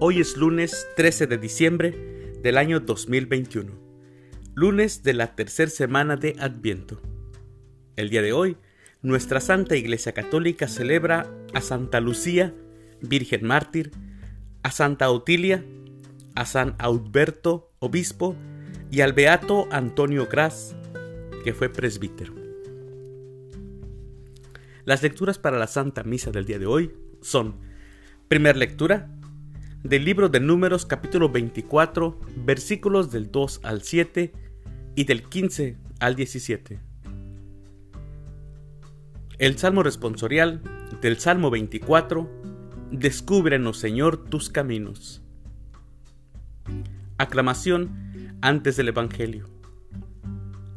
Hoy es lunes 13 de diciembre del año 2021, lunes de la tercera semana de Adviento. El día de hoy, nuestra Santa Iglesia Católica celebra a Santa Lucía, Virgen Mártir, a Santa Otilia, a San Alberto, obispo, y al Beato Antonio Gras, que fue presbítero. Las lecturas para la Santa Misa del día de hoy son, primera lectura, del libro de Números capítulo 24, versículos del 2 al 7 y del 15 al 17. El Salmo responsorial del Salmo 24, Descúbrenos Señor tus caminos. Aclamación antes del Evangelio.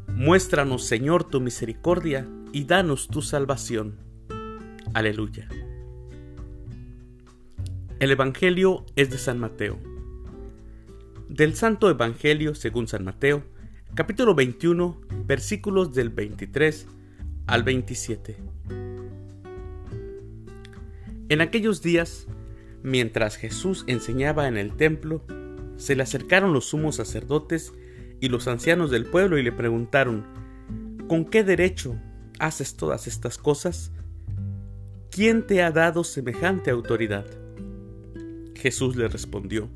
Muéstranos Señor tu misericordia y danos tu salvación. Aleluya. El Evangelio es de San Mateo. Del Santo Evangelio según San Mateo, capítulo 21, versículos del 23 al 27. En aquellos días, mientras Jesús enseñaba en el templo, se le acercaron los sumos sacerdotes y los ancianos del pueblo y le preguntaron, ¿con qué derecho haces todas estas cosas? ¿Quién te ha dado semejante autoridad? Jesús le respondió,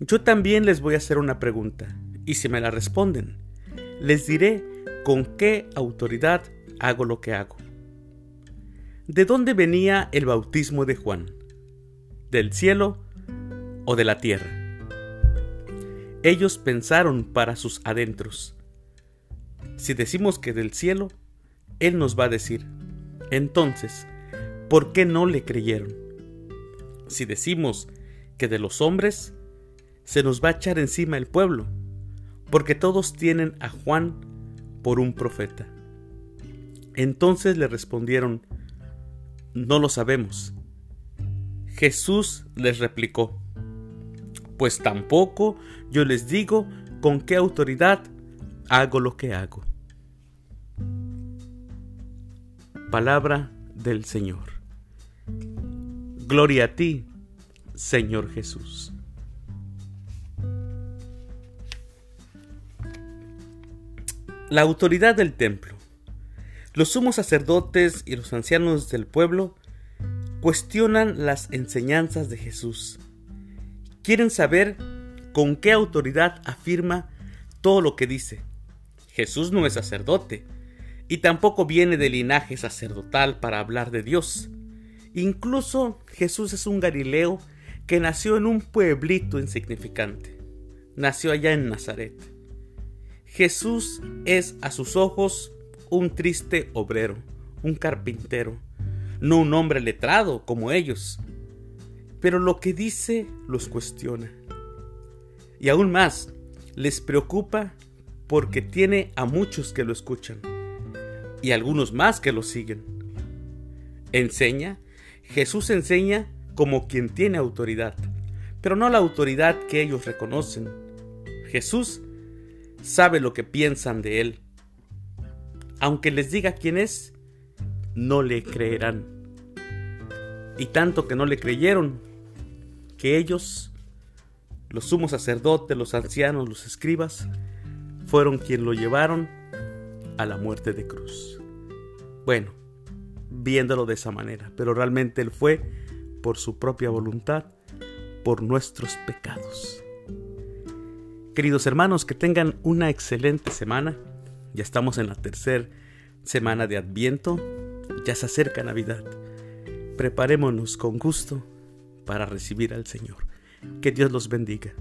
Yo también les voy a hacer una pregunta, y si me la responden, les diré con qué autoridad hago lo que hago. ¿De dónde venía el bautismo de Juan? ¿Del cielo o de la tierra? Ellos pensaron para sus adentros. Si decimos que del cielo, Él nos va a decir, entonces, ¿por qué no le creyeron? Si decimos que de los hombres, se nos va a echar encima el pueblo, porque todos tienen a Juan por un profeta. Entonces le respondieron, no lo sabemos. Jesús les replicó, pues tampoco yo les digo con qué autoridad hago lo que hago. Palabra del Señor. Gloria a ti, Señor Jesús. La autoridad del templo. Los sumos sacerdotes y los ancianos del pueblo cuestionan las enseñanzas de Jesús. Quieren saber con qué autoridad afirma todo lo que dice. Jesús no es sacerdote y tampoco viene de linaje sacerdotal para hablar de Dios. Incluso Jesús es un Galileo que nació en un pueblito insignificante. Nació allá en Nazaret. Jesús es a sus ojos un triste obrero, un carpintero, no un hombre letrado como ellos. Pero lo que dice los cuestiona. Y aún más, les preocupa porque tiene a muchos que lo escuchan y algunos más que lo siguen. Enseña Jesús enseña como quien tiene autoridad, pero no la autoridad que ellos reconocen. Jesús sabe lo que piensan de él. Aunque les diga quién es, no le creerán. Y tanto que no le creyeron, que ellos, los sumos sacerdotes, los ancianos, los escribas, fueron quien lo llevaron a la muerte de cruz. Bueno, viéndolo de esa manera, pero realmente Él fue por su propia voluntad, por nuestros pecados. Queridos hermanos, que tengan una excelente semana. Ya estamos en la tercera semana de Adviento, ya se acerca Navidad. Preparémonos con gusto para recibir al Señor. Que Dios los bendiga.